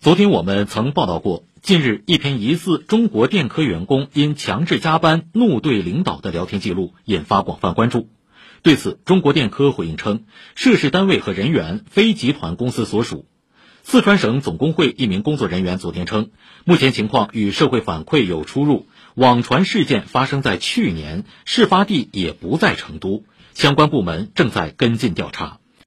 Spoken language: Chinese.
昨天我们曾报道过近日一篇疑似中国电科员工因强制加班怒对领导的聊天记录引发广泛关注。对此中国电科回应称涉事单位和人员非集团公司所属。四川省总工会一名工作人员昨天称目前情况与社会反馈有出入网传事件发生在去年事发地也不在成都相关部门正在跟进调查。